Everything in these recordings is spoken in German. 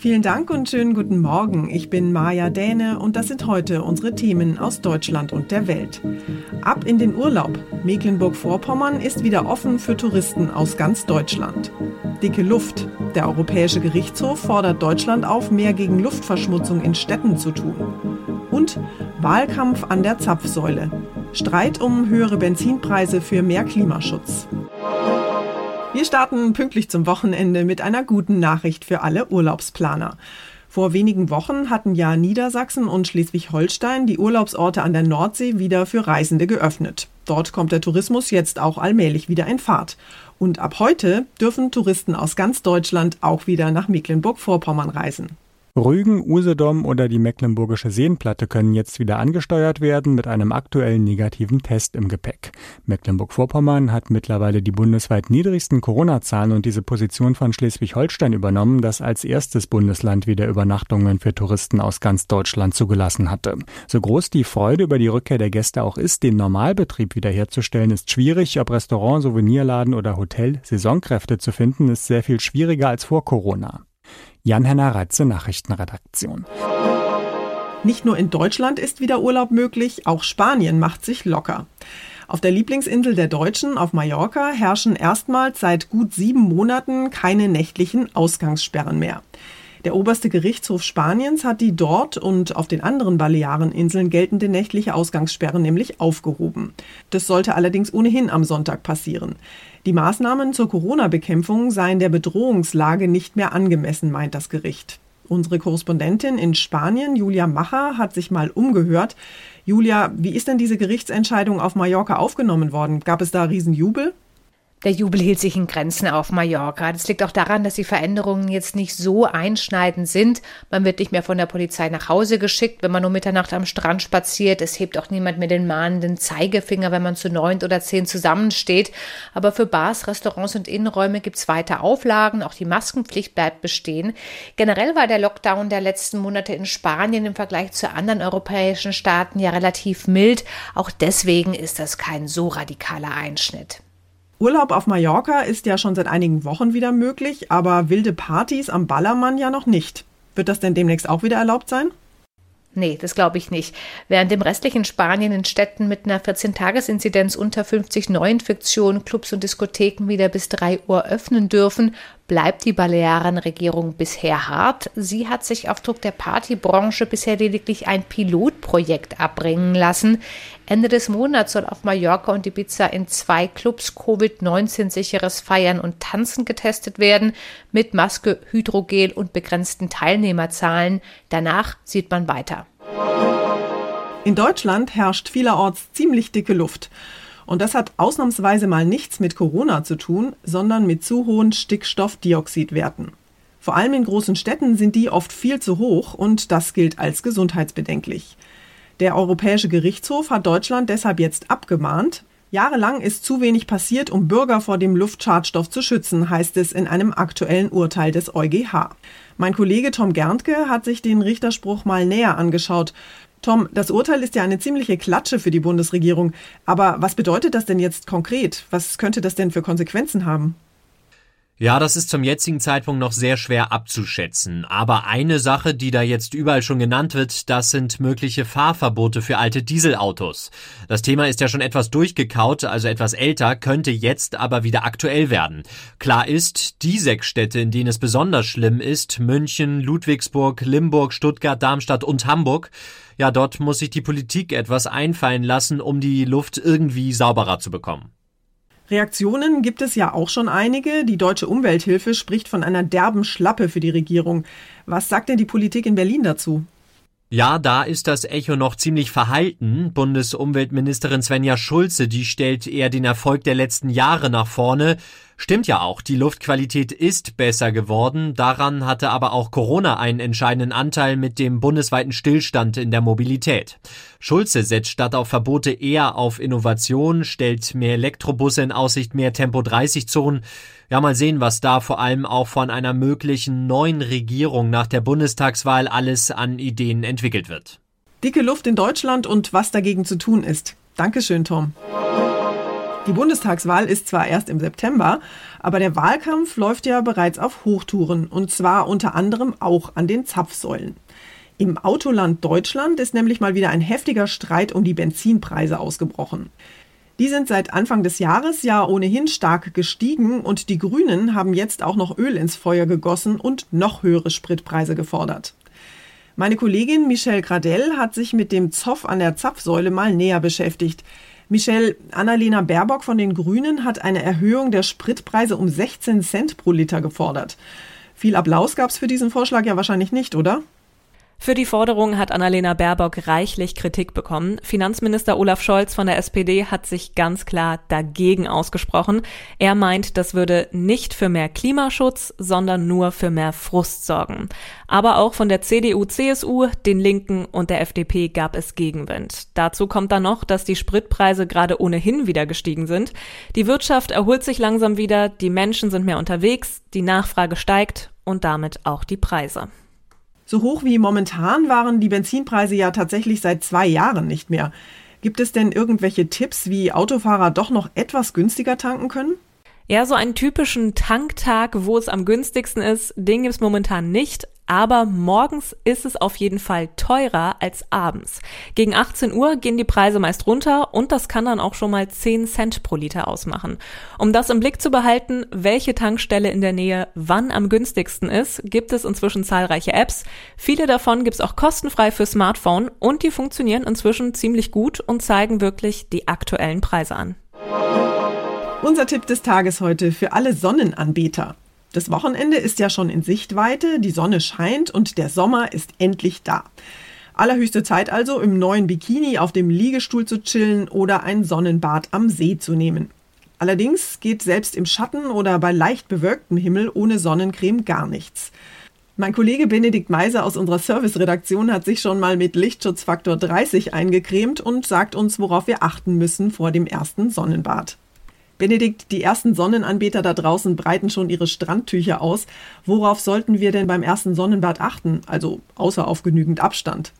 Vielen Dank und schönen guten Morgen. Ich bin Maja Däne und das sind heute unsere Themen aus Deutschland und der Welt. Ab in den Urlaub. Mecklenburg-Vorpommern ist wieder offen für Touristen aus ganz Deutschland. Dicke Luft. Der Europäische Gerichtshof fordert Deutschland auf, mehr gegen Luftverschmutzung in Städten zu tun. Und Wahlkampf an der Zapfsäule. Streit um höhere Benzinpreise für mehr Klimaschutz. Wir starten pünktlich zum Wochenende mit einer guten Nachricht für alle Urlaubsplaner. Vor wenigen Wochen hatten ja Niedersachsen und Schleswig-Holstein die Urlaubsorte an der Nordsee wieder für Reisende geöffnet. Dort kommt der Tourismus jetzt auch allmählich wieder in Fahrt. Und ab heute dürfen Touristen aus ganz Deutschland auch wieder nach Mecklenburg-Vorpommern reisen. Rügen, Usedom oder die Mecklenburgische Seenplatte können jetzt wieder angesteuert werden mit einem aktuellen negativen Test im Gepäck. Mecklenburg-Vorpommern hat mittlerweile die bundesweit niedrigsten Corona-Zahlen und diese Position von Schleswig-Holstein übernommen, das als erstes Bundesland wieder Übernachtungen für Touristen aus ganz Deutschland zugelassen hatte. So groß die Freude über die Rückkehr der Gäste auch ist, den Normalbetrieb wiederherzustellen ist schwierig. Ob Restaurant, Souvenirladen oder Hotel Saisonkräfte zu finden, ist sehr viel schwieriger als vor Corona. Jan-Henner Reitze, Nachrichtenredaktion. Nicht nur in Deutschland ist wieder Urlaub möglich, auch Spanien macht sich locker. Auf der Lieblingsinsel der Deutschen, auf Mallorca, herrschen erstmals seit gut sieben Monaten keine nächtlichen Ausgangssperren mehr. Der oberste Gerichtshof Spaniens hat die dort und auf den anderen Baleareninseln geltende nächtliche Ausgangssperre nämlich aufgehoben. Das sollte allerdings ohnehin am Sonntag passieren. Die Maßnahmen zur Corona-Bekämpfung seien der Bedrohungslage nicht mehr angemessen, meint das Gericht. Unsere Korrespondentin in Spanien, Julia Macher, hat sich mal umgehört. Julia, wie ist denn diese Gerichtsentscheidung auf Mallorca aufgenommen worden? Gab es da Riesenjubel? Der Jubel hielt sich in Grenzen auf Mallorca. Das liegt auch daran, dass die Veränderungen jetzt nicht so einschneidend sind. Man wird nicht mehr von der Polizei nach Hause geschickt, wenn man um Mitternacht am Strand spaziert. Es hebt auch niemand mehr den mahnenden Zeigefinger, wenn man zu neunt oder zehn zusammensteht. Aber für Bars, Restaurants und Innenräume gibt es weiter Auflagen. Auch die Maskenpflicht bleibt bestehen. Generell war der Lockdown der letzten Monate in Spanien im Vergleich zu anderen europäischen Staaten ja relativ mild. Auch deswegen ist das kein so radikaler Einschnitt. Urlaub auf Mallorca ist ja schon seit einigen Wochen wieder möglich, aber wilde Partys am Ballermann ja noch nicht. Wird das denn demnächst auch wieder erlaubt sein? Nee, das glaube ich nicht. Während im restlichen Spanien in Städten mit einer 14-Tages-Inzidenz unter 50 Neuinfektionen Clubs und Diskotheken wieder bis 3 Uhr öffnen dürfen, bleibt die Balearenregierung bisher hart. Sie hat sich auf Druck der Partybranche bisher lediglich ein Pilotprojekt abbringen lassen. Ende des Monats soll auf Mallorca und Ibiza in zwei Clubs Covid-19 sicheres Feiern und Tanzen getestet werden, mit Maske, Hydrogel und begrenzten Teilnehmerzahlen. Danach sieht man weiter. In Deutschland herrscht vielerorts ziemlich dicke Luft. Und das hat ausnahmsweise mal nichts mit Corona zu tun, sondern mit zu hohen Stickstoffdioxidwerten. Vor allem in großen Städten sind die oft viel zu hoch und das gilt als gesundheitsbedenklich. Der Europäische Gerichtshof hat Deutschland deshalb jetzt abgemahnt. Jahrelang ist zu wenig passiert, um Bürger vor dem Luftschadstoff zu schützen, heißt es in einem aktuellen Urteil des EuGH. Mein Kollege Tom Gerntke hat sich den Richterspruch mal näher angeschaut. Tom, das Urteil ist ja eine ziemliche Klatsche für die Bundesregierung. Aber was bedeutet das denn jetzt konkret? Was könnte das denn für Konsequenzen haben? Ja, das ist zum jetzigen Zeitpunkt noch sehr schwer abzuschätzen. Aber eine Sache, die da jetzt überall schon genannt wird, das sind mögliche Fahrverbote für alte Dieselautos. Das Thema ist ja schon etwas durchgekaut, also etwas älter, könnte jetzt aber wieder aktuell werden. Klar ist, die sechs Städte, in denen es besonders schlimm ist, München, Ludwigsburg, Limburg, Stuttgart, Darmstadt und Hamburg, ja, dort muss sich die Politik etwas einfallen lassen, um die Luft irgendwie sauberer zu bekommen. Reaktionen gibt es ja auch schon einige. Die Deutsche Umwelthilfe spricht von einer derben Schlappe für die Regierung. Was sagt denn die Politik in Berlin dazu? Ja, da ist das Echo noch ziemlich verhalten. Bundesumweltministerin Svenja Schulze, die stellt eher den Erfolg der letzten Jahre nach vorne. Stimmt ja auch, die Luftqualität ist besser geworden. Daran hatte aber auch Corona einen entscheidenden Anteil mit dem bundesweiten Stillstand in der Mobilität. Schulze setzt statt auf Verbote eher auf Innovation, stellt mehr Elektrobusse in Aussicht, mehr Tempo 30 Zonen. Ja, mal sehen, was da vor allem auch von einer möglichen neuen Regierung nach der Bundestagswahl alles an Ideen entwickelt wird. Dicke Luft in Deutschland und was dagegen zu tun ist. Dankeschön, Tom. Die Bundestagswahl ist zwar erst im September, aber der Wahlkampf läuft ja bereits auf Hochtouren und zwar unter anderem auch an den Zapfsäulen. Im Autoland Deutschland ist nämlich mal wieder ein heftiger Streit um die Benzinpreise ausgebrochen. Die sind seit Anfang des Jahres ja ohnehin stark gestiegen und die Grünen haben jetzt auch noch Öl ins Feuer gegossen und noch höhere Spritpreise gefordert. Meine Kollegin Michelle Gradell hat sich mit dem Zoff an der Zapfsäule mal näher beschäftigt. Michelle, Annalena Baerbock von den Grünen hat eine Erhöhung der Spritpreise um 16 Cent pro Liter gefordert. Viel Applaus gab es für diesen Vorschlag ja wahrscheinlich nicht, oder? Für die Forderung hat Annalena Baerbock reichlich Kritik bekommen. Finanzminister Olaf Scholz von der SPD hat sich ganz klar dagegen ausgesprochen. Er meint, das würde nicht für mehr Klimaschutz, sondern nur für mehr Frust sorgen. Aber auch von der CDU, CSU, den Linken und der FDP gab es Gegenwind. Dazu kommt dann noch, dass die Spritpreise gerade ohnehin wieder gestiegen sind. Die Wirtschaft erholt sich langsam wieder, die Menschen sind mehr unterwegs, die Nachfrage steigt und damit auch die Preise. So hoch wie momentan waren die Benzinpreise ja tatsächlich seit zwei Jahren nicht mehr. Gibt es denn irgendwelche Tipps, wie Autofahrer doch noch etwas günstiger tanken können? Ja, so einen typischen Tanktag, wo es am günstigsten ist, den gibt's momentan nicht, aber morgens ist es auf jeden Fall teurer als abends. Gegen 18 Uhr gehen die Preise meist runter und das kann dann auch schon mal 10 Cent pro Liter ausmachen. Um das im Blick zu behalten, welche Tankstelle in der Nähe wann am günstigsten ist, gibt es inzwischen zahlreiche Apps. Viele davon gibt's auch kostenfrei für Smartphone und die funktionieren inzwischen ziemlich gut und zeigen wirklich die aktuellen Preise an. Unser Tipp des Tages heute für alle Sonnenanbeter. Das Wochenende ist ja schon in Sichtweite, die Sonne scheint und der Sommer ist endlich da. Allerhöchste Zeit also, im neuen Bikini auf dem Liegestuhl zu chillen oder ein Sonnenbad am See zu nehmen. Allerdings geht selbst im Schatten oder bei leicht bewölktem Himmel ohne Sonnencreme gar nichts. Mein Kollege Benedikt Meiser aus unserer Serviceredaktion hat sich schon mal mit Lichtschutzfaktor 30 eingecremt und sagt uns, worauf wir achten müssen vor dem ersten Sonnenbad. Benedikt, die ersten Sonnenanbeter da draußen breiten schon ihre Strandtücher aus. Worauf sollten wir denn beim ersten Sonnenbad achten? Also außer auf genügend Abstand.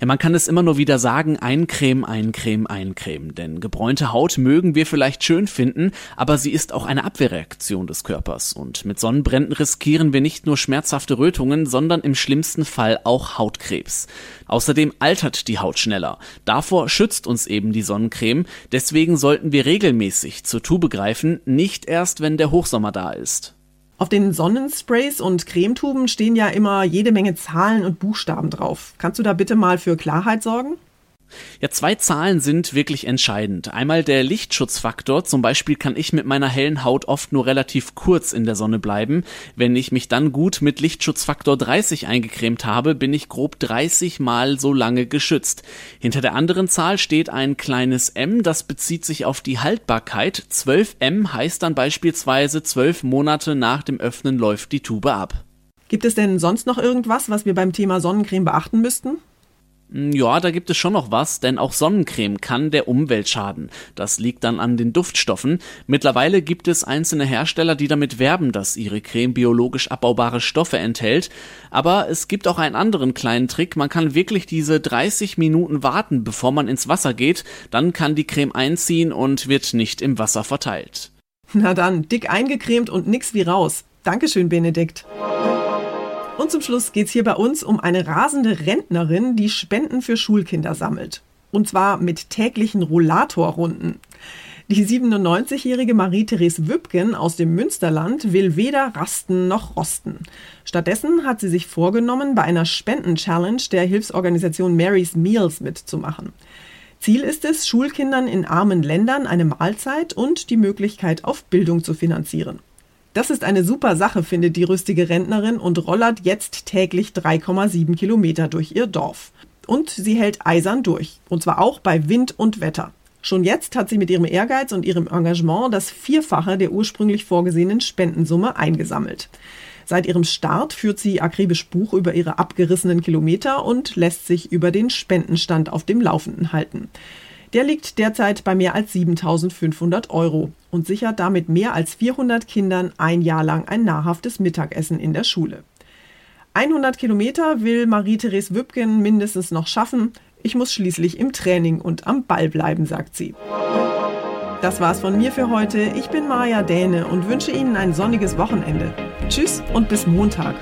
Ja, man kann es immer nur wieder sagen, eincremen, eincremen, eincremen. Denn gebräunte Haut mögen wir vielleicht schön finden, aber sie ist auch eine Abwehrreaktion des Körpers. Und mit Sonnenbränden riskieren wir nicht nur schmerzhafte Rötungen, sondern im schlimmsten Fall auch Hautkrebs. Außerdem altert die Haut schneller. Davor schützt uns eben die Sonnencreme. Deswegen sollten wir regelmäßig zur Tube greifen, nicht erst wenn der Hochsommer da ist. Auf den Sonnensprays und Cremetuben stehen ja immer jede Menge Zahlen und Buchstaben drauf. Kannst du da bitte mal für Klarheit sorgen? Ja, zwei Zahlen sind wirklich entscheidend. Einmal der Lichtschutzfaktor. Zum Beispiel kann ich mit meiner hellen Haut oft nur relativ kurz in der Sonne bleiben. Wenn ich mich dann gut mit Lichtschutzfaktor 30 eingecremt habe, bin ich grob 30 mal so lange geschützt. Hinter der anderen Zahl steht ein kleines M, das bezieht sich auf die Haltbarkeit. 12 M heißt dann beispielsweise 12 Monate nach dem Öffnen läuft die Tube ab. Gibt es denn sonst noch irgendwas, was wir beim Thema Sonnencreme beachten müssten? Hm, ja, da gibt es schon noch was, denn auch Sonnencreme kann der Umwelt schaden. Das liegt dann an den Duftstoffen. Mittlerweile gibt es einzelne Hersteller, die damit werben, dass ihre Creme biologisch abbaubare Stoffe enthält. Aber es gibt auch einen anderen kleinen Trick. Man kann wirklich diese 30 Minuten warten, bevor man ins Wasser geht. Dann kann die Creme einziehen und wird nicht im Wasser verteilt. Na dann, dick eingecremt und nix wie raus. Dankeschön, Benedikt. Und zum Schluss geht es hier bei uns um eine rasende Rentnerin, die Spenden für Schulkinder sammelt. Und zwar mit täglichen Rollatorrunden. Die 97-jährige Marie-Therese Wübken aus dem Münsterland will weder rasten noch rosten. Stattdessen hat sie sich vorgenommen, bei einer Spenden-Challenge der Hilfsorganisation Mary's Meals mitzumachen. Ziel ist es, Schulkindern in armen Ländern eine Mahlzeit und die Möglichkeit auf Bildung zu finanzieren. Das ist eine super Sache, findet die rüstige Rentnerin und rollert jetzt täglich 3,7 Kilometer durch ihr Dorf. Und sie hält eisern durch. Und zwar auch bei Wind und Wetter. Schon jetzt hat sie mit ihrem Ehrgeiz und ihrem Engagement das Vierfache der ursprünglich vorgesehenen Spendensumme eingesammelt. Seit ihrem Start führt sie akribisch Buch über ihre abgerissenen Kilometer und lässt sich über den Spendenstand auf dem Laufenden halten. Der liegt derzeit bei mehr als 7500 Euro und sichert damit mehr als 400 Kindern ein Jahr lang ein nahrhaftes Mittagessen in der Schule. 100 Kilometer will Marie-Therese Wübgen mindestens noch schaffen. Ich muss schließlich im Training und am Ball bleiben, sagt sie. Das war's von mir für heute. Ich bin Maja Däne und wünsche Ihnen ein sonniges Wochenende. Tschüss und bis Montag.